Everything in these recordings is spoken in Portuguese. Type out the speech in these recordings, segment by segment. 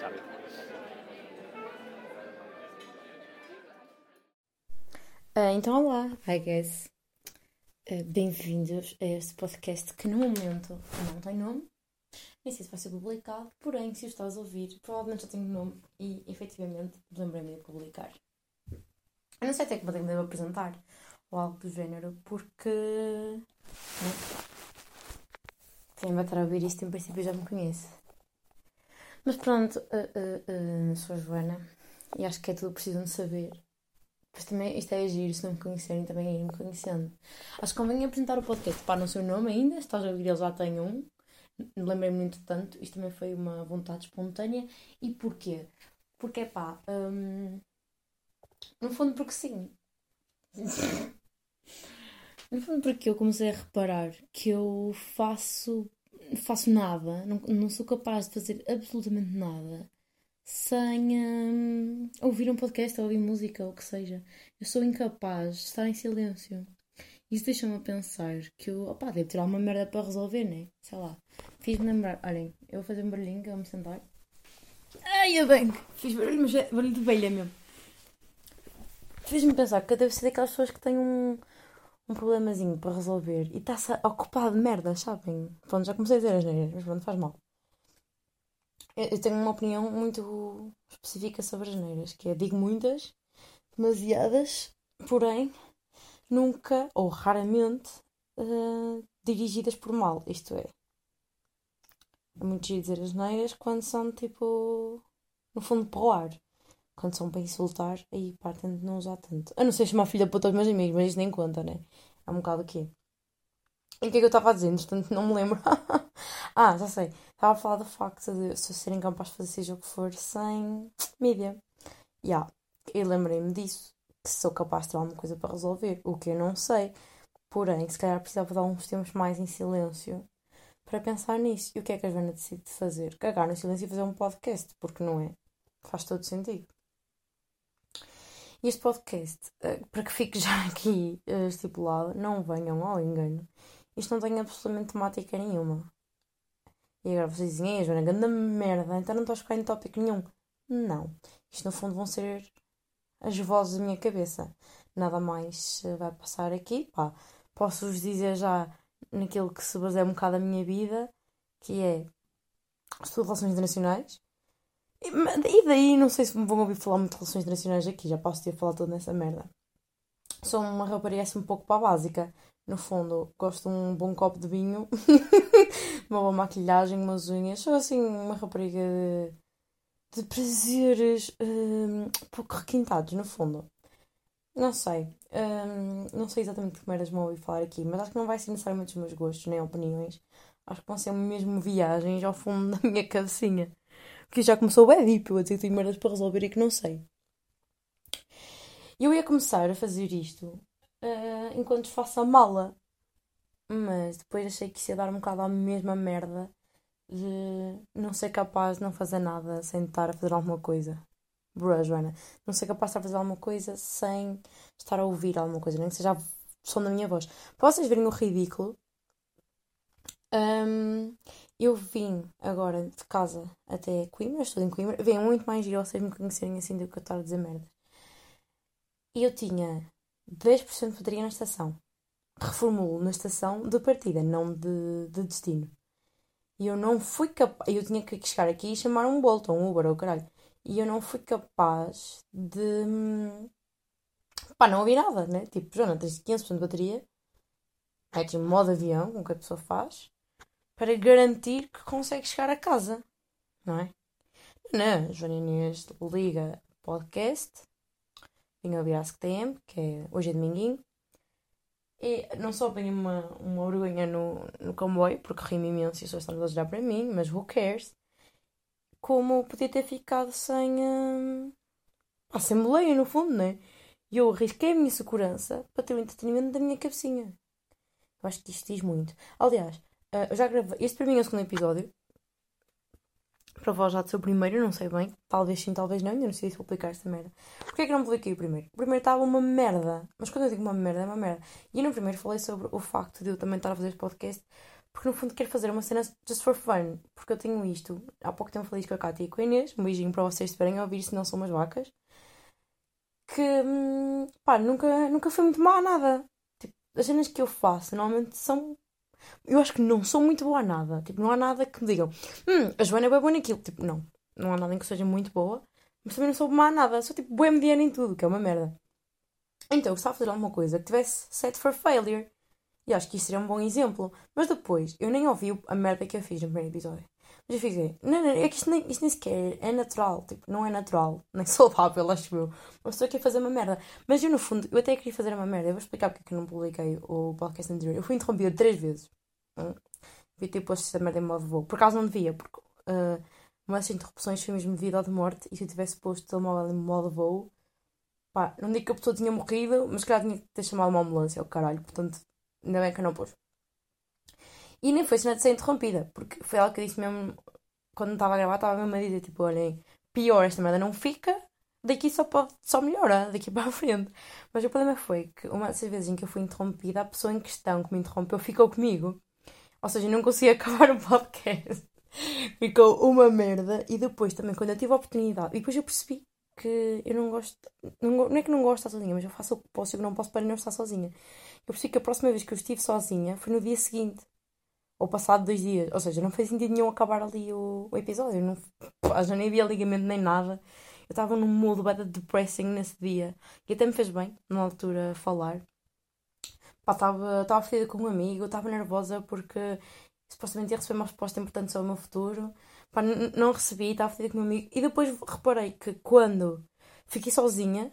Sabe. Ah, então, olá, I guess. Ah, Bem-vindos a este podcast que no momento não tem nome. Nem sei se vai ser publicado, porém, se o estás a ouvir, provavelmente já tem nome e efetivamente lembrei-me de publicar. Eu não sei até que ponto é que me apresentar ou algo do género, porque. Né? Quem vai estar a ouvir isto em princípio já me conhece. Mas pronto, ah, ah, ah, sou a Joana e acho que é tudo preciso de saber. Pois também isto é giro, se não me conhecerem, também irem me conhecendo. Acho que convém apresentar o podcast. Pá, não sei o nome ainda, se estás a ouvir, ele já tem um. Lembrei-me muito tanto, isto também foi uma vontade espontânea. E porquê? Porque, pá, hum, no fundo porque sim. No fundo porque eu comecei a reparar que eu faço, faço nada, não, não sou capaz de fazer absolutamente nada sem hum, ouvir um podcast ou ouvir música ou o que seja. Eu sou incapaz de estar em silêncio. Isso deixa-me a pensar que eu, opá, devo ter alguma merda para resolver, né? Sei lá. Fiz-me lembrar, olhem, eu vou fazer um barulhinho, eu vou me sentar. Ai, eu bem, fiz barulho, mas é barulho de velha mesmo. Fez-me pensar que eu devo ser daquelas pessoas que têm um, um problemazinho para resolver e está-se ocupado de merda, sabem? Pronto, já comecei a dizer as neiras, mas pronto, faz mal. Eu, eu tenho uma opinião muito específica sobre as neiras, que é, digo muitas, demasiadas, porém, nunca ou raramente eh, dirigidas por mal, isto é. É muito giro dizer as neiras quando são tipo, no fundo, para o ar. Quando são para insultar, aí pá, tento não usar tanto. Eu não sei chamar filha puta aos meus amigos, mas isso nem conta, né? É um bocado o quê? E o que é que eu estava a dizer? Entretanto, não me lembro. ah, já sei. Estava a falar do facto de eu ser incapaz de fazer seja o que for sem mídia. Já. Yeah. Eu lembrei-me disso. Que sou capaz de ter alguma coisa para resolver. O que eu não sei. Porém, se calhar precisava de alguns tempos mais em silêncio para pensar nisso. E o que é que a Joana decide fazer? Cagar no silêncio e fazer um podcast. Porque não é? Faz todo sentido. Este podcast, eh, para que fique já aqui eh, estipulado, não venham ao engano. Isto não tem absolutamente temática nenhuma. E agora vocês dizem, ei, Joana, grande merda, então não estou a ficar em tópico nenhum. Não. Isto no fundo vão ser as vozes da minha cabeça. Nada mais eh, vai passar aqui. Pá, posso-vos dizer já naquilo que se baseia um bocado a minha vida, que é estudo relações internacionais. E, daí não sei se me vão ouvir falar muito de relações internacionais aqui, já posso ter falado toda nessa merda. Sou uma rapariga assim um pouco para a básica. No fundo, gosto de um bom copo de vinho, uma boa maquilhagem, umas unhas. Sou assim uma rapariga de, de prazeres um, pouco requintados, no fundo. Não sei. Um, não sei exatamente que merdas vão ouvir falar aqui, mas acho que não vai ser necessariamente os meus gostos nem opiniões. Acho que vão ser mesmo viagens ao fundo da minha cabecinha. Porque já começou bem deep, eu a dizer que tenho merdas para resolver e que não sei. Eu ia começar a fazer isto uh, enquanto faço a mala. Mas depois achei que ia dar um bocado à mesma merda de não ser capaz de não fazer nada sem estar a fazer alguma coisa. Bruh, Joana. Não ser capaz de estar a fazer alguma coisa sem estar a ouvir alguma coisa, nem que seja a som da minha voz. Para vocês verem o ridículo, um, eu vim agora de casa até Coimbra, estou em Coimbra. Vem muito mais giro vocês me conhecerem assim do que eu estar a dizer merda. E eu tinha 10% de bateria na estação. Reformulo na estação de partida, não de, de destino. E eu não fui capaz. Eu tinha que chegar aqui e chamar um Bolt ou um Uber ou caralho. E eu não fui capaz de. Pá, não ouvi nada, né? Tipo, Joana, tens 15% de bateria. É tipo modo avião, como que a pessoa faz. Para garantir que consegue chegar a casa. Não é? Não, Joana Inês liga podcast vim ouvir a AskTM, que é hoje é dominguinho. E não só apanhei uma, uma vergonha no, no comboio, porque ri-me imenso e pessoas estão a olhar para mim, mas who cares? Como podia ter ficado sem. Hum, sem boleia, no fundo, né? E eu arrisquei a minha segurança para ter o entretenimento da minha cabecinha. Eu acho que isto diz muito. Aliás, uh, eu já gravei. Este para mim é o segundo episódio para vós já do seu primeiro, não sei bem. Talvez sim, talvez não. Ainda não sei se vou publicar esta merda. Porquê é que não publiquei o primeiro? O primeiro estava uma merda. Mas quando eu digo uma merda, é uma merda. E no primeiro falei sobre o facto de eu também estar a fazer este podcast porque no fundo quero fazer uma cena just for fun. Porque eu tenho isto. Há pouco tempo falei com a Cátia e com a Inês. Um beijinho para vocês estiverem a ouvir, se não são umas vacas. Que, hum, pá, nunca, nunca foi muito má nada. Tipo, as cenas que eu faço normalmente são. Eu acho que não sou muito boa a nada. Tipo, não há nada que me digam, hum, a Joana é bem boa naquilo. Tipo, não. Não há nada em que seja muito boa. Mas também não sou má a nada. Sou tipo boa mediana em tudo, que é uma merda. Então eu gostava de fazer alguma coisa que tivesse set for failure. E acho que isso seria um bom exemplo. Mas depois, eu nem ouvi a merda que eu fiz no primeiro episódio. Mas eu fiquei, não, não, é que isto nem, isto nem sequer é natural. Tipo, não é natural. Nem saudável, acho eu. Mas estou aqui a fazer uma merda. Mas eu, no fundo, eu até queria fazer uma merda. Eu vou explicar porque é que eu não publiquei o podcast anterior. Eu fui interrompida três vezes. Hum? Devia ter posto essa merda em modo voo. Por acaso não devia, porque uh, uma das interrupções foi mesmo devido à de morte. E se eu tivesse posto o telemóvel em modo voo, pá, não digo que a pessoa tinha morrido, mas ela tinha que ter chamado uma ambulância, o caralho. Portanto, ainda bem que eu não pus. E nem foi cena de ser interrompida, porque foi ela que disse mesmo, quando estava a gravar, estava mesmo a dizer, tipo, olhem, pior, esta merda não fica, daqui só pode, só melhora, daqui para a frente. Mas o problema foi que uma dessas vezes em que eu fui interrompida, a pessoa em questão que me interrompeu ficou comigo. Ou seja, eu não consegui acabar o podcast. ficou uma merda. E depois também, quando eu tive a oportunidade, e depois eu percebi que eu não gosto, não, não é que não gosto de estar sozinha, mas eu faço o que posso e o que não posso para não estar sozinha. Eu percebi que a próxima vez que eu estive sozinha foi no dia seguinte. Ou passado dois dias. Ou seja, não fez sentido nenhum acabar ali o, o episódio. Não, já nem havia ligamento nem nada. Eu estava num mood bad depressing nesse dia. E até me fez bem, na altura, falar. Estava fedida com um amigo, estava nervosa porque supostamente ia receber uma resposta importante sobre o meu futuro. Pá, não recebi, estava fedida com meu amigo. E depois reparei que quando fiquei sozinha,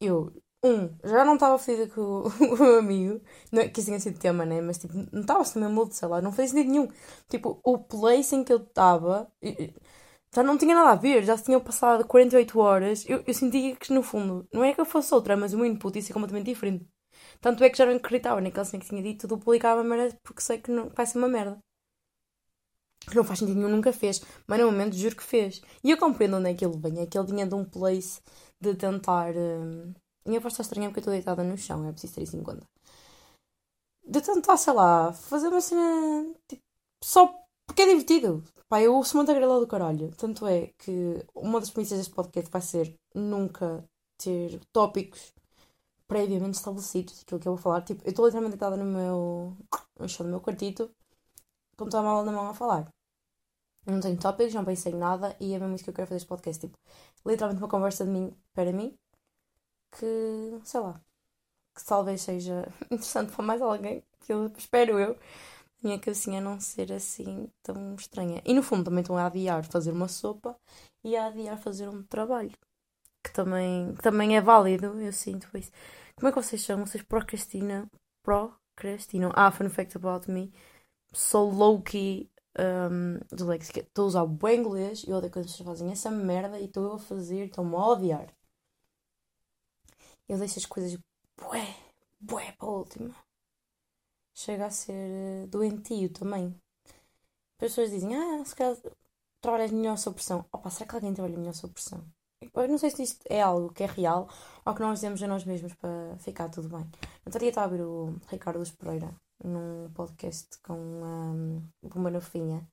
eu um, já não estava fedida com o, o meu amigo, não, é que isso tinha sido tema, né? Mas tipo, não estava assim mesmo sei lá, não fez sentido nenhum. Tipo, o place em que eu estava já não tinha nada a ver, já se tinham passado 48 horas. Eu, eu sentia que no fundo, não é que eu fosse outra, mas o meu input ia ser completamente diferente. Tanto é que já não acreditava naquela cena que tinha dito, tudo publicava merda porque sei que não, vai ser uma merda. Que não faz sentido nenhum, nunca fez. Mas no momento juro que fez. E eu compreendo onde é que ele vem. É que ele vinha de um place de tentar. Hum, minha voz está estranha porque eu estou deitada no chão, é preciso ter isso em conta. De tentar, sei lá, fazer uma cena tipo, só porque é divertido. Pá, eu ouço muito a grela do caralho. Tanto é que uma das premissas deste podcast vai ser nunca ter tópicos previamente estabelecidos. Aquilo que eu vou falar. Tipo, eu estou literalmente deitada no meu. no chão do meu quartito, com o telemóvel na mão a falar. Não tenho tópicos, não pensei em nada e é mesmo isso que eu quero fazer este podcast. Tipo, literalmente uma conversa de mim para mim que, sei lá, que talvez seja interessante para mais alguém, que eu espero eu, minha cabecinha não ser assim tão estranha. E no fundo também estão a adiar fazer uma sopa e a adiar fazer um trabalho, que também, que também é válido, eu sinto isso. Como é que vocês são? Vocês procrastinam? Procrastinam? Ah, fun fact about me. Sou low-key um. Estou a usar o bom inglês e odeio quando vocês fazem essa merda e estou a fazer, estou-me a odiar. Eu deixo as coisas bué, bué para a última. Chega a ser eh, doentio também. As pessoas dizem, ah, se calhar trabalhas melhor sob pressão. Opa, será que alguém trabalha melhor sob pressão? Eu não sei se isto é algo que é real ou que nós dizemos a nós mesmos para ficar tudo bem. Eu estaria a ouvir o Ricardo Pereira num podcast com um, uma novinha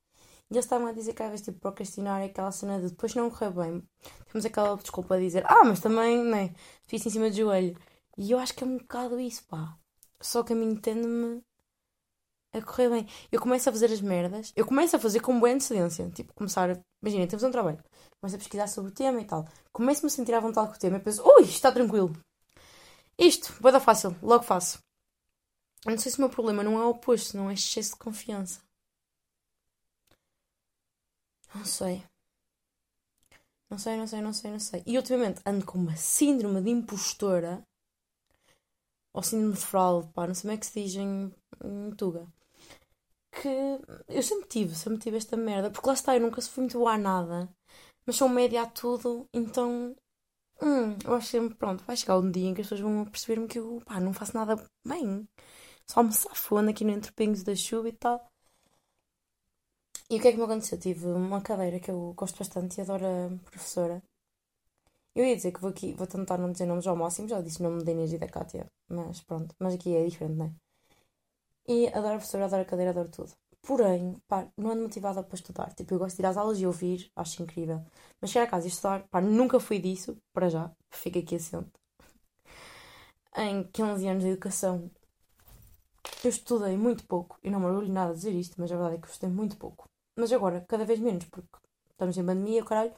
e eles estavam a dizer que vezes tipo, procrastinar é aquela cena de depois não correr bem. Temos aquela desculpa de dizer, ah, mas também, né? Fiz em cima do joelho. E eu acho que é um bocado isso, pá. Só que a mim tende-me a correr bem. Eu começo a fazer as merdas, eu começo a fazer com boa antecedência. Tipo, começar. Imagina, temos um trabalho, começo a pesquisar sobre o tema e tal. Começo-me a sentir à vontade com o tema e penso, ui, está tranquilo. Isto, vai dar fácil, logo faço. Não sei se o meu problema não é o oposto, não é excesso de confiança. Não sei. Não sei, não sei, não sei, não sei. E ultimamente ando com uma síndrome de impostora. Ou síndrome de fraude, pá, não sei como é que se diz em, em Tuga. Que eu sempre tive, sempre tive esta merda. Porque lá está, eu nunca fui muito boa a nada. Mas sou média a tudo, então. Hum, eu acho sempre, pronto, vai chegar um dia em que as pessoas vão perceber-me que eu, pá, não faço nada bem. Só me safo, ando aqui no entrepingos da chuva e tal. E o que é que me aconteceu? Tive uma cadeira que eu gosto bastante e adoro a professora. Eu ia dizer que vou aqui, vou tentar não dizer nomes ao máximo, já disse o nome da Inês e da Kátia, mas pronto, mas aqui é diferente, não é? E adoro a professora, adoro a cadeira, adoro tudo. Porém, pá, não ando motivada para estudar. Tipo, eu gosto de ir às aulas e ouvir, acho incrível. Mas chegar a casa e estudar, pá, nunca fui disso, para já, fica aqui assento. Em 15 anos de educação, eu estudei muito pouco, e não me orgulho nada de dizer isto, mas a verdade é que eu estudei muito pouco. Mas agora, cada vez menos, porque estamos em pandemia, caralho,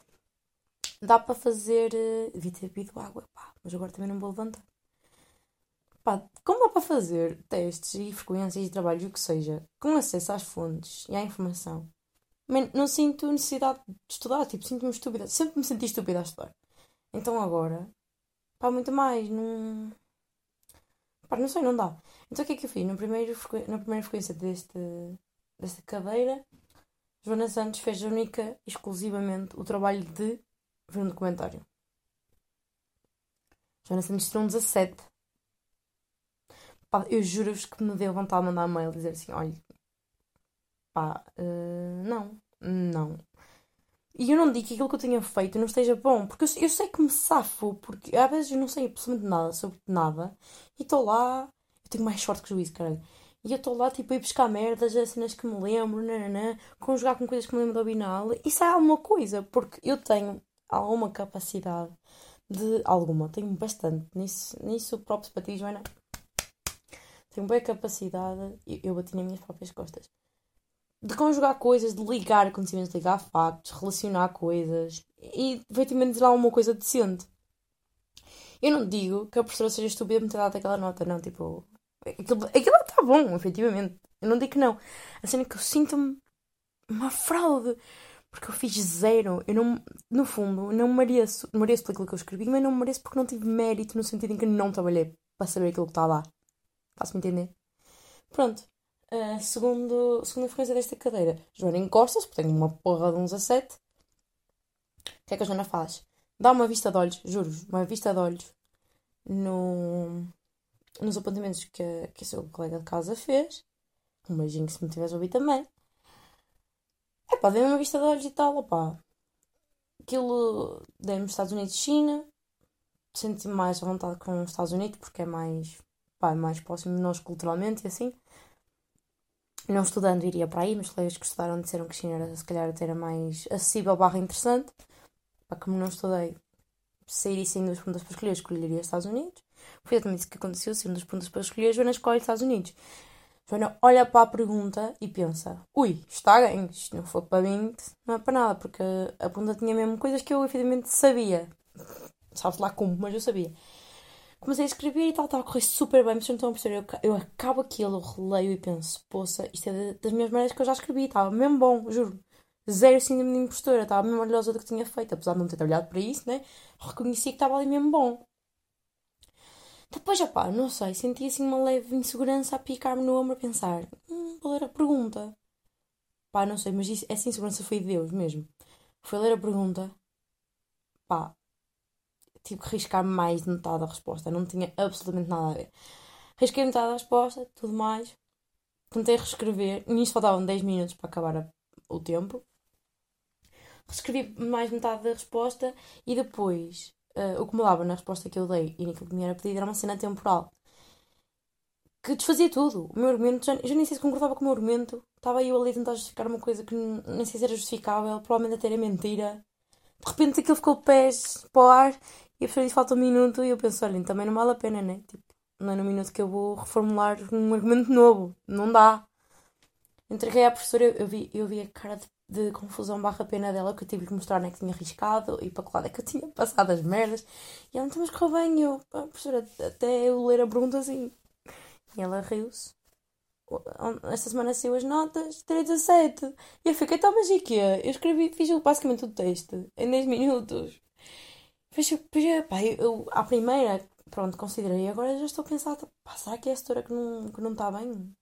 dá para fazer. Uh, devia ter bebido água, pá, mas agora também não vou levantar. Pá, como dá para fazer testes e frequências de trabalho, o que seja, com acesso às fontes e à informação? Man, não sinto necessidade de estudar, tipo, sinto-me estúpida. Sempre me senti estúpida a estudar. Então agora, pá, muito mais, não. Pá, não sei, não dá. Então o que é que eu fiz? No primeiro, na primeira frequência deste, desta cadeira, Joana Santos fez única, exclusivamente, o trabalho de ver um documentário. Joana Santos tirou um 17. Pá, eu juro-vos que me deu vontade de mandar mail e dizer assim: olha, pá, uh, não, não. E eu não digo que aquilo que eu tenha feito não esteja bom, porque eu, eu sei que me safo, porque às vezes eu não sei absolutamente nada sobre nada e estou lá, eu tenho mais sorte que juízo, caralho. E eu estou lá, tipo, a ir buscar merdas, as cenas que me lembro, nananã, conjugar com coisas que me lembro do Binal. E sai alguma coisa, porque eu tenho alguma capacidade de. Alguma, tenho bastante. Nisso, nisso próprio para ti, Joana. Tenho boa capacidade, eu, eu bati nas minhas próprias costas, de conjugar coisas, de ligar acontecimentos, de ligar factos, relacionar coisas e efetivamente dizer alguma coisa decente. Eu não digo que a professora seja estúpida por me ter dado aquela nota, não, tipo. Aquilo, aquilo bom, efetivamente. Eu não digo que não. A cena é que eu sinto-me uma fraude. Porque eu fiz zero. Eu não, no fundo, não mereço. Mereço pelo que eu escrevi, mas não mereço porque não tive mérito no sentido em que não trabalhei para saber aquilo que está lá. Faço-me entender? Pronto. Uh, segundo, segunda frequência desta cadeira. Joana encosta-se, porque tenho uma porra de um 17. O que é que a Joana faz? Dá uma vista de olhos, juro uma vista de olhos no, nos apontamentos que, a, que o seu colega de casa fez. Um beijinho se me tivesse ouvido também. É pá, dei uma vista de olhos e tal, opá. Aquilo dei-me Estados Unidos China. Senti-me mais à vontade com os Estados Unidos porque é mais, pá, é mais próximo de nós culturalmente e assim. Não estudando iria para aí, mas colegas que estudaram disseram que China era se calhar até era mais acessível barra interessante. Pá, como não estudei, sair sem duas perguntas para escolher, escolheria os Estados Unidos. Foi exatamente isso que aconteceu, sendo duas perguntas para escolher, Joana escolhe os Estados Unidos. Joana olha para a pergunta e pensa: ui, está ganho, isto não for para 20, não é para nada, porque a pergunta tinha mesmo coisas que eu efetivamente sabia. Sabe lá como, mas eu sabia. Comecei a escrever e tal, estava a correr super bem, mas não estão a perceber. Eu, eu acabo aquilo, releio e penso: poça, isto é das minhas maneiras que eu já escrevi, estava mesmo bom, juro. Zero síndrome de impostora, estava mesmo orgulhosa do que tinha feito, apesar de não ter trabalhado para isso, né? Reconheci que estava ali mesmo bom. Depois, opá, não sei, senti assim uma leve insegurança a picar-me no ombro a pensar: hum, vou ler a pergunta. Pá, não sei, mas isso, essa insegurança foi de Deus mesmo. Foi ler a pergunta, pá, tive que riscar mais de metade da resposta, não tinha absolutamente nada a ver. Risquei metade da resposta, tudo mais. Tentei reescrever, nisso faltavam 10 minutos para acabar a, o tempo. Reescrevi mais metade da resposta e depois uh, o que me dava na resposta que eu dei e naquilo que me era pedido era uma cena temporal que desfazia tudo. O meu argumento, já, já nem sei se concordava com o meu argumento. Estava eu ali a tentar justificar uma coisa que nem sei se era justificável, provavelmente até era mentira. De repente aquilo ficou pés para o ar e a pessoa disse falta um minuto e eu penso, olha, também não vale a pena, né? Tipo, não é no minuto que eu vou reformular um argumento novo. Não dá. Entreguei à professora, eu vi, eu vi a cara de de confusão barra pena dela que eu tive que mostrar né, que tinha arriscado e para que lado é que eu tinha passado as merdas. E ela, mas correu bem, eu, a professora, até eu ler a pergunta assim. E ela riu-se. Esta semana saiu as notas, 3 a 7. E eu fiquei, então, mas e quê? Eu escrevi, fiz basicamente o texto em 10 minutos. Fiz, fiz, pá, eu, eu, à primeira, pronto, considerei. Agora já estou a pensar, pá, será que é a setora que não, que não está bem?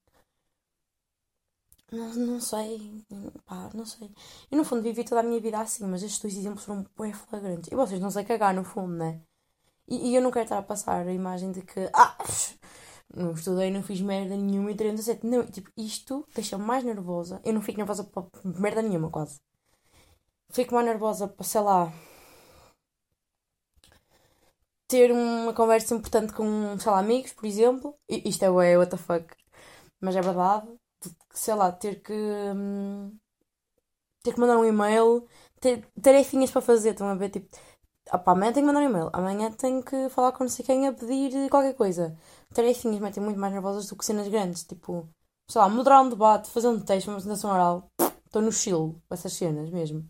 Não, não sei, pá, não sei. Eu no fundo vivi toda a minha vida assim, mas estes dois exemplos foram bem flagrantes. E vocês não sei cagar no fundo, né? E, e eu não quero estar a passar a imagem de que, ah, não estudei, não fiz merda nenhuma e tirei um 17. Não, tipo, isto deixa-me mais nervosa. Eu não fico nervosa para merda nenhuma, quase. Fico mais nervosa para, sei lá, ter uma conversa importante com, sei lá, amigos, por exemplo. Isto é, what the fuck. Mas é verdade sei lá, ter que. hum, ter que mandar um e-mail, ter tarefinhas para fazer, estão a ver? Tipo, opá, amanhã tenho que mandar um e-mail, amanhã tenho que falar com não sei quem a pedir qualquer coisa. Tarefinhas metem muito mais nervosas do que cenas grandes, tipo, sei lá, moderar um debate, fazer um texto, uma apresentação oral. Estou no estilo, essas cenas mesmo.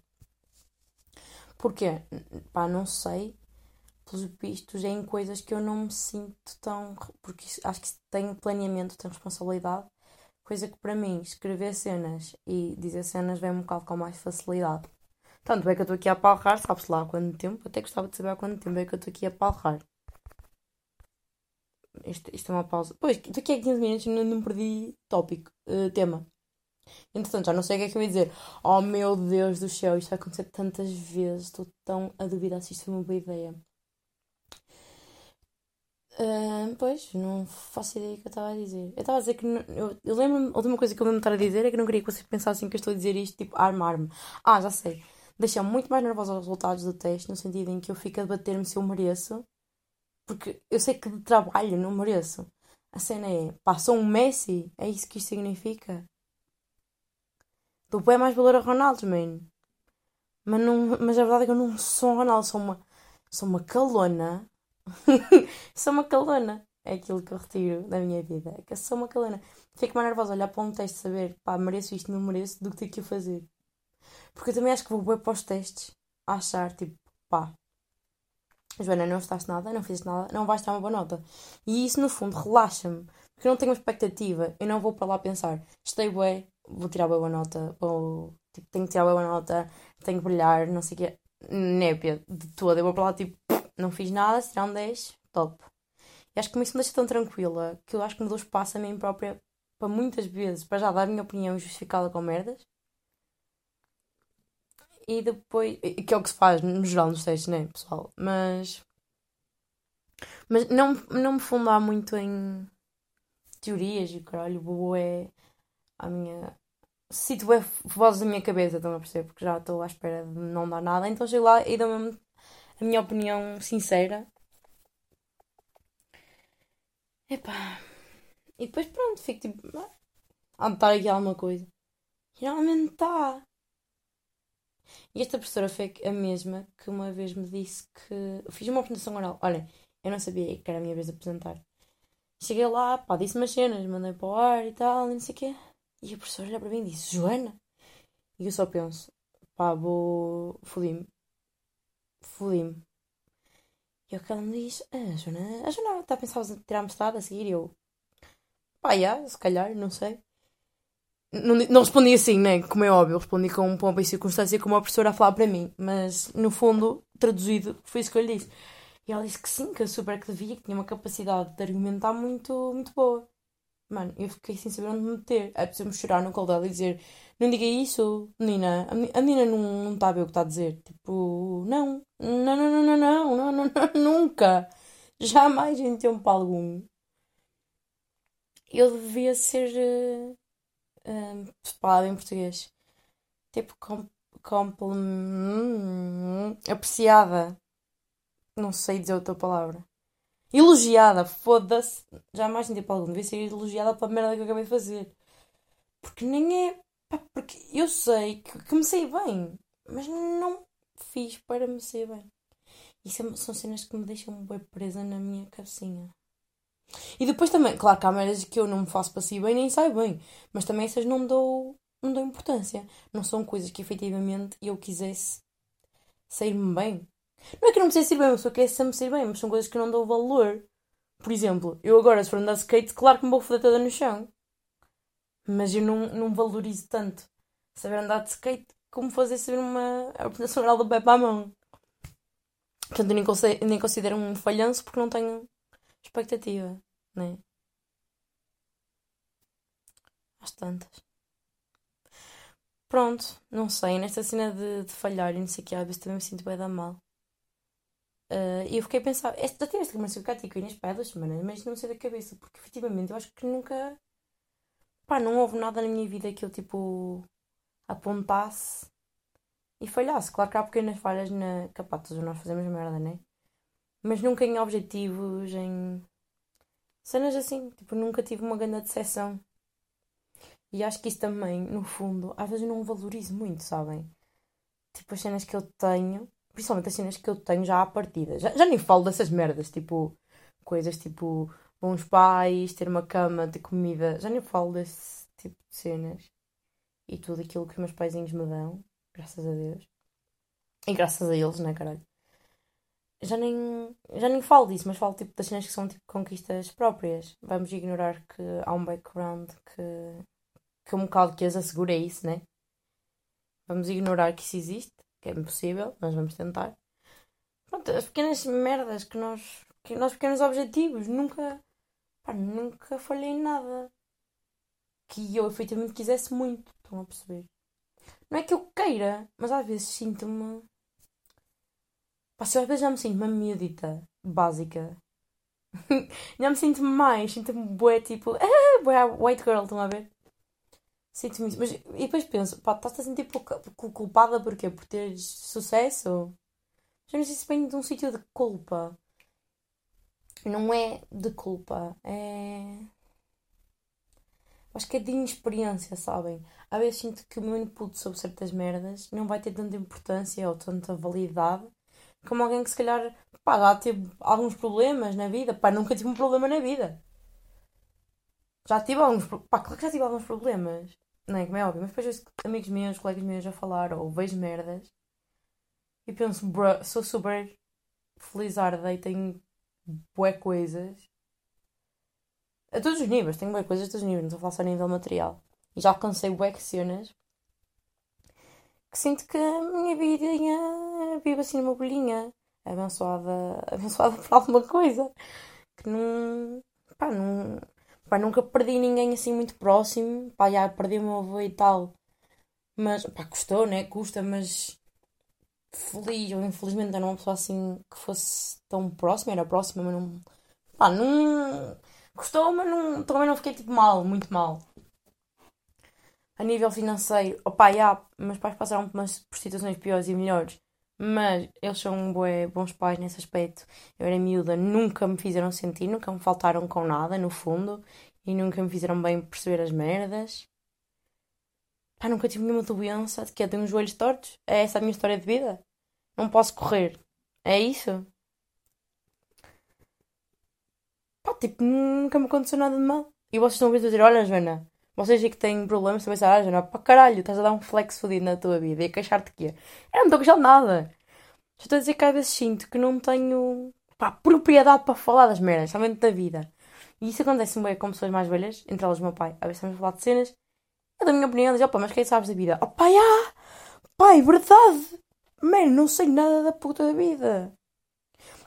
Porquê? Pá, não sei. Pelos vistos, é em coisas que eu não me sinto tão. Porque acho que tenho planeamento, tenho responsabilidade. Coisa que para mim, escrever cenas e dizer cenas vem um bocado com mais facilidade. Tanto é que eu estou aqui a palrar, sabe-se lá há quanto tempo. Até gostava de saber há quanto tempo é que eu estou aqui a palrar. Isto, isto é uma pausa. Pois, estou aqui há 15 minutos e não, não perdi tópico, uh, tema. Entretanto, já não sei o que é que eu ia dizer. Oh meu Deus do céu, isto vai acontecer tantas vezes. Estou tão a duvidar se isto foi uma boa ideia. Uh, pois, não faço ideia do que eu estava a dizer. Eu estava a dizer que. não- eu, eu lembro-me. A última coisa que eu lembro de estar a dizer é que não queria que vocês pensassem que eu estou a dizer isto, tipo, armar-me. Ah, já sei. Deixa-me muito mais nervosa os resultados do teste, no sentido em que eu fico a debater-me se eu mereço. Porque eu sei que de trabalho não mereço. A cena é, pá, sou um Messi, é isso que isto significa. Dou bem mais valor a Ronaldo, man. Mas, não, mas a verdade é que eu não sou um Ronaldo, sou uma, sou uma calona. sou uma calona. É aquilo que eu retiro da minha vida. É que sou uma calona. Fico mais nervosa olhar para um teste e saber, pá, mereço isto, não mereço, do que ter que o fazer. Porque eu também acho que vou para os testes a achar, tipo, pá, Joana, não estudaste nada, não fizeste nada, não vais tirar uma boa nota. E isso, no fundo, relaxa-me. Porque eu não tenho uma expectativa. Eu não vou para lá pensar, estei bem, vou tirar boa nota, vou, tipo, tenho que tirar boa nota, tenho que brilhar, não sei o quê. Népia de toda. Eu vou para lá, tipo, não fiz nada, se tirar um 10, top. E acho que isso me deixa tão tranquila que eu acho que me dou espaço a mim própria para muitas vezes, para já dar a minha opinião justificá-la com merdas. E depois, que é o que se faz no geral nos testes, né, pessoal? Mas, mas não, não me fundar muito em teorias e caralho, vou é a minha. Cito é vozes da minha cabeça, estão a perceber? Porque já estou à espera de não dar nada, então chego lá e dou a minha opinião sincera. Epá. E depois pronto, fico tipo. "Ah, Há de estar aqui alguma coisa. E realmente está. E esta professora foi a mesma que uma vez me disse que. Eu fiz uma apresentação oral. Olha, eu não sabia que era a minha vez de apresentar. Cheguei lá, pá, disse umas cenas, mandei para o ar e tal, e não sei o quê. E a professora olha para mim e disse: Joana. E eu só penso: pá, vou. Fodi-me. Fodi-me. E o ela me diz: a Joana, a Joana está a pensar em tirar mestrado a seguir? E eu: pá, se calhar, não sei. Não, não respondi assim, né? Como é óbvio, respondi com pompa e circunstância como a professora a falar para mim. Mas, no fundo, traduzido, foi isso que eu lhe disse. E ela disse que sim, que eu super que devia, que tinha uma capacidade de argumentar muito, muito boa. Mano, eu fiquei sem saber onde me meter. é preciso me chorar no colo dela e dizer: Não diga isso, menina. A menina não, não está a ver o que está a dizer. Tipo, não. Não, não, não, não, não, não, não, nunca. Jamais em tempo algum. Eu devia ser. Eh, eh, uh, uh, palavra em português. Tipo, com, apreciada. Não sei dizer outra palavra. Elogiada, foda-se. Jamais em tempo algum devia ser elogiada pela merda que eu acabei de fazer. Porque nem é. porque eu sei que, que me sei bem, mas não fiz para me ser bem. Isso é- são cenas que me deixam bem presa na minha cabecinha. E depois também, claro que há merdas que eu não me faço para si bem nem saio bem, mas também essas não me dou, não dou importância. Não são coisas que efetivamente eu quisesse sair-me bem. Não é que eu não me sei sair bem, eu só quero sempre sair bem, mas são coisas que eu não dou valor. Por exemplo, eu agora, se for andar skate, claro que me vou foder toda no chão. Mas eu não, não valorizo tanto saber andar de skate como fazer saber uma apresentação oral do pé para a mão. Portanto, eu nem, conse- nem considero um falhanço porque não tenho expectativa, né? Às tantas. Pronto, não sei, nesta cena de, de falhar e não sei o que, às vezes também me sinto bem da mal. Ah, E eu fiquei a pensar, esta, tive esta conversa com a a Inês para duas semanas, mas não sei da cabeça, porque efetivamente eu acho que nunca, pá, não houve nada na minha vida que eu tipo apontasse e falhasse. Claro que há pequenas falhas na. Capaz, todos nós fazemos merda, né? Mas nunca em objetivos, em cenas assim. Tipo, nunca tive uma grande decepção. E acho que isso também, no fundo, às vezes eu não valorizo muito, sabem? Tipo, as cenas que eu tenho, principalmente as cenas que eu tenho já à partida. Já, já nem falo dessas merdas, tipo, coisas tipo bons pais, ter uma cama, ter comida. Já nem falo desse tipo de cenas. E tudo aquilo que os meus paizinhos me dão, graças a Deus. E graças a eles, né, caralho? Já nem, já nem falo disso, mas falo tipo das cenas que são tipo conquistas próprias. Vamos ignorar que há um background que, que um bocado que as assegura isso, né? Vamos ignorar que isso existe, que é impossível, mas vamos tentar. Pronto, as pequenas merdas que nós. Que nós pequenos objetivos, nunca. Pá, nunca falhei em nada. Que eu efetivamente quisesse muito, estão a perceber? Não é que eu queira, mas às vezes sinto-me. Pá, se eu às vezes já me sinto uma miudita básica. já me sinto mais, sinto-me bué tipo. Bué white girl, estão a ver? Sinto-me isso. Mas, e depois penso, pá, estás-te a sentir culpada porquê? Por teres sucesso? Já não sei se vem de um sítio de culpa. Não é de culpa, é. Acho que é de inexperiência, sabem? Às vezes sinto que o meu input sobre certas merdas não vai ter tanta importância ou tanta validade como alguém que se calhar pá, já teve alguns problemas na vida. Pá, nunca tive um problema na vida. Já tive alguns. Pá, claro que já tive alguns problemas. Não é como é óbvio, mas depois amigos meus, colegas meus a falar ou vejo merdas e penso, bro, sou super felizarda e tenho bué coisas. A todos os níveis, tenho bué coisas a todos os níveis, não estou a falar só a nível material. E já alcancei bué cenas que sinto que a minha vidinha vive assim numa bolinha, abençoada, abençoada por alguma coisa. Que não. pá, não. Pá, nunca perdi ninguém assim muito próximo. Pá, já perdi o meu avô e tal. Mas, pá, custou, né? Custa, mas feliz ou infelizmente era uma pessoa assim que fosse tão próxima, era próxima, mas não. pá, não. Custou, mas não, também não fiquei tipo mal, muito mal. A nível financeiro, opá, já, meus pais passaram por, umas, situações piores e melhores, mas eles são bué, bons pais nesse aspecto. Eu era miúda, nunca me fizeram sentir, nunca me faltaram com nada, no fundo, e nunca me fizeram bem perceber as merdas. Pá, nunca tive nenhuma doença, de que eu tenho os joelhos tortos. É essa a minha história de vida. Não posso correr. É isso? Pá, tipo, nunca me aconteceu nada de mal. E vocês estão a a dizer, olha, Joana, vocês aí que têm problemas, também sabem, ah, Joana, pá, caralho, estás a dar um flex fodido na tua vida e a queixar-te que é. Eu não estou a queixar de nada. Estou a dizer que às vezes sinto que não tenho, pá, propriedade para falar das merdas, somente da vida. E isso acontece bem com pessoas mais velhas, entre elas o meu pai. Às vezes estamos a falar de cenas, eu da minha opinião, diz, opa, mas quem sabes da vida? Oh, pai, ah, pai, verdade. Mano, não sei nada da puta da vida.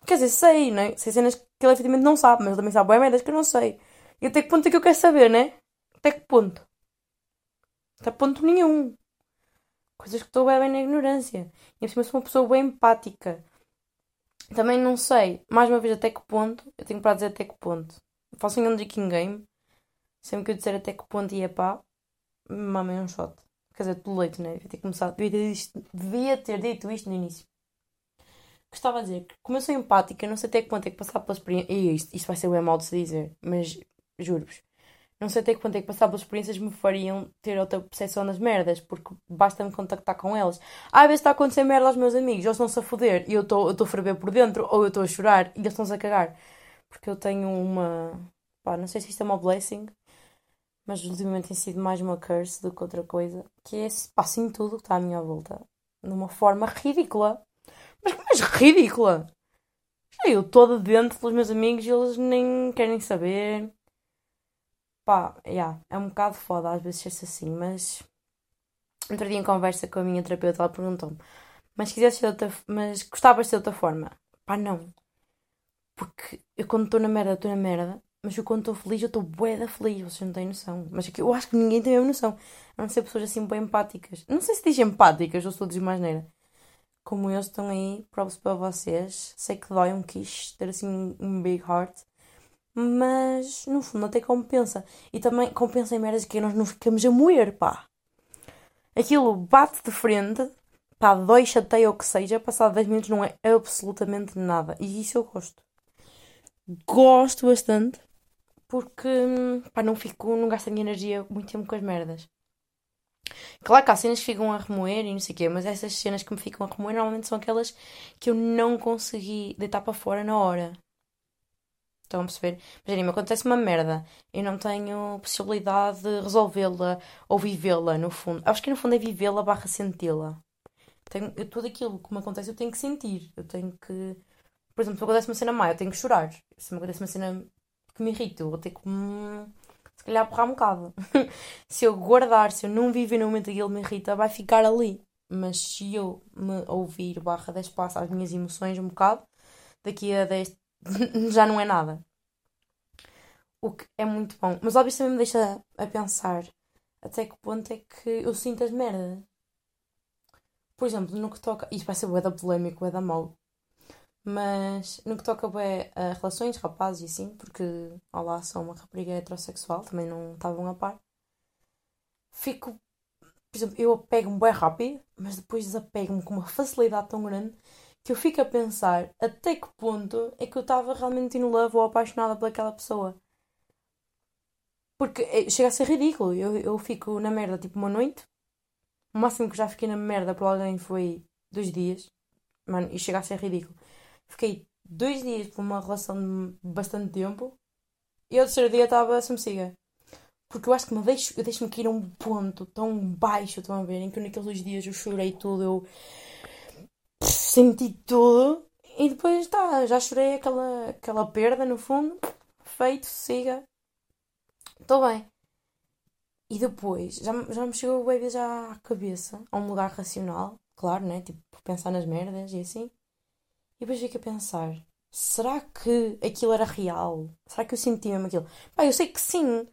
Quer dizer, sei, né? Sei cenas que ele efetivamente não sabe, mas ele também sabe bem merdas que eu não sei. E até que ponto é que eu quero saber, né? Até que ponto? Até ponto nenhum. Coisas que estou bem, na ignorância. E eu sou uma pessoa bem empática. Também não sei, mais uma vez, até que ponto. Eu tenho para dizer até que ponto. Faço um drinking game. Sempre que eu disser até que ponto ia pá, mamem um shot. Quer dizer, do leite, né? Devia ter começado. Devia ter, isto, devia ter dito isto no início. Gostava de dizer que, como eu sou empática, não sei até que ponto é que passar pela experiência. E isto, isto vai ser bem mal de se dizer, mas juro-vos. Não sei até que ponto é que passar pelas experiências me fariam ter outra percepção das merdas, porque basta-me contactar com elas. Às vezes está a acontecer merda aos meus amigos, eles estão-se a foder e eu estou a ferver por dentro, ou eu estou a chorar e eles estão-se a cagar. Porque eu tenho uma. pá, não sei se isto é uma blessing, mas ultimamente tem sido mais uma curse do que outra coisa, que é pá, assim tudo que está à minha volta, de uma forma ridícula. Mas, mas ridícula! Eu toda dentro dos meus amigos e eles nem querem saber. Pá, yeah, é um bocado foda às vezes ser assim, mas. Outro dia em conversa com a minha terapeuta, ela perguntou-me: Mas quisesse ser outra. Mas gostavas de ser de outra forma? Pá, não. Porque eu quando estou na merda, estou na merda. Mas eu quando estou feliz, eu estou bué da feliz, vocês não têm noção. Mas aqui, eu acho que ninguém tem a noção. A não ser pessoas assim bem empáticas. Não sei se diz empáticas ou sou de mais neira. Como eu estão aí, props para vocês. Sei que dói um quiche ter assim um big heart. Mas no fundo até compensa. E também compensa em merdas que nós não ficamos a moer, pá. Aquilo bate de frente, pá, dói, chateia ou que seja, passado 10 minutos não é absolutamente nada. E isso eu gosto. Gosto bastante porque pá, não fico, não gasto a minha energia muito tempo com as merdas. Claro que há cenas que ficam a remoer e não sei o quê, mas essas cenas que me ficam a remoer normalmente são aquelas que eu não consegui deitar para fora na hora. Estão a perceber? Imaginem, me acontece uma merda. Eu não tenho possibilidade de resolvê-la ou vivê-la, no fundo. Acho que no fundo é vivê-la barra senti-la. Tenho, tudo aquilo que me acontece eu tenho que sentir. Eu tenho que. Por exemplo, se acontece uma cena má, eu tenho que chorar. Se me acontece uma cena que me irrita, eu vou ter que. Se calhar borrar um bocado. se eu guardar, se eu não viver no momento que ele me irrita, vai ficar ali. Mas se eu me ouvir barra dar espaço às minhas emoções um bocado, daqui a 10 já não é nada. O que é muito bom. Mas óbvio também me deixa a pensar até que ponto é que eu sinto as merdas. Por exemplo, no que toca. Isto vai ser bué da polémico, bué da mau. Mas no que toca bué a relações, rapazes e assim, porque, olá, sou uma rapariga heterossexual, também não estavam a par. Fico. Por exemplo, eu apego-me bué rápido, mas depois desapego-me com uma facilidade tão grande que eu fico a pensar até que ponto é que eu estava realmente in love ou apaixonada por aquela pessoa. Porque eh, chega a ser ridículo. Eu, eu fico na merda tipo uma noite. O máximo que já fiquei na merda por alguém foi dois dias. Mano, e chega a ser ridículo. Fiquei dois dias por uma relação de bastante tempo. E o terceiro dia estava se me siga. Porque eu acho que me deixo, eu deixo-me cair a um ponto tão baixo, estão a ver, em que naqueles dois dias eu chorei tudo, eu senti tudo e depois tá, já chorei aquela, aquela perda no fundo. Feito, siga. Estou bem. E depois, já, já me chegou o baby já à cabeça, a um lugar racional, claro, né? Tipo, pensar nas merdas e assim. E depois fico a pensar: será que aquilo era real? Será que eu sentia mesmo aquilo? Pá, eu sei que sim,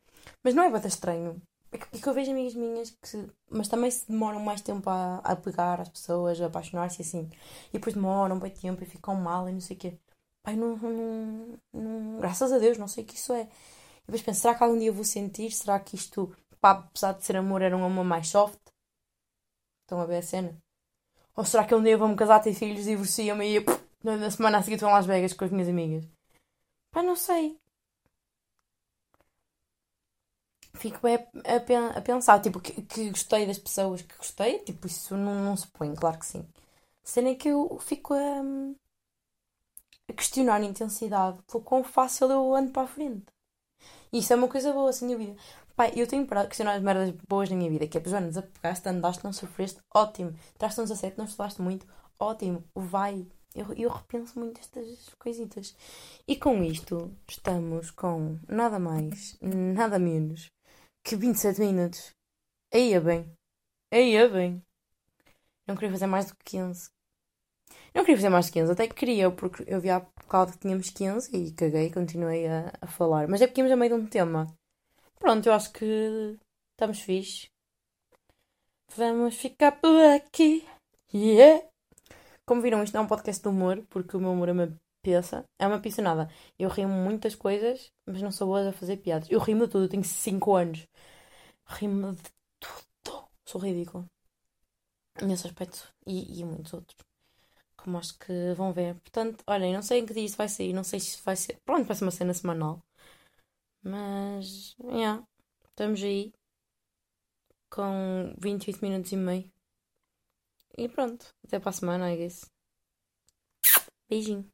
mas não é bastante estranho. É que, eu vejo amigas minhas que. Mas também se demoram mais tempo a, a pegar as pessoas, a apaixonar-se assim. E depois demoram bem tempo e ficam mal e não sei o quê. Pai, não, não, não, Graças a Deus, não sei o que isso é. E depois penso, será que algum dia vou sentir? Será que isto, pá, apesar de ser amor, era um amor mais soft? Estão a ver a cena? Ou será que um dia vou-me casar, ter filhos, divorcio-me e pff, na semana a seguir estou em Las Vegas com as minhas amigas? Pá, não sei fico bem a, a, pensar, tipo, que, que, gostei das pessoas que gostei, tipo, isso não, não se põe, claro que sim. Sendo é que eu fico a, a questionar a intensidade pelo quão fácil eu ando para a frente. E isso é uma coisa boa, sem dúvida. Pai, eu tenho para questionar as merdas boas na minha vida, que é, Joana, desapegaste, andaste, não sofreste, ótimo. Traste um 17, não estudaste muito, ótimo, vai. Eu, eu repenso muito estas coisitas. E com isto, estamos com nada mais, nada menos que 27 minutos. Aí é bem. Aí é bem. Não queria fazer mais do que 15. Não queria fazer mais de 15, até que queria, porque eu vi há bocado que tínhamos 15 e caguei continuei a, a falar. Mas é porque íamos a meio de um tema. Pronto, eu acho que estamos fixe. Vamos ficar por aqui. Yeah! Como viram, isto não é um podcast de humor, porque o meu humor é uma peça. É uma piscinada. Eu rimo muitas coisas, mas não sou boa a fazer piadas. Eu rimo de tudo, eu tenho 5 anos. Rimo de tudo. Sou ridícula. Nesse aspecto. E, e muitos outros. Como acho que vão ver. Portanto, olhem, não sei em que dia isso vai sair. Não sei se vai ser. Pronto, vai ser uma cena semanal. Mas. Yeah, estamos aí. Com 28 minutos e meio. E pronto. Até para a semana, I guess. Beijinho.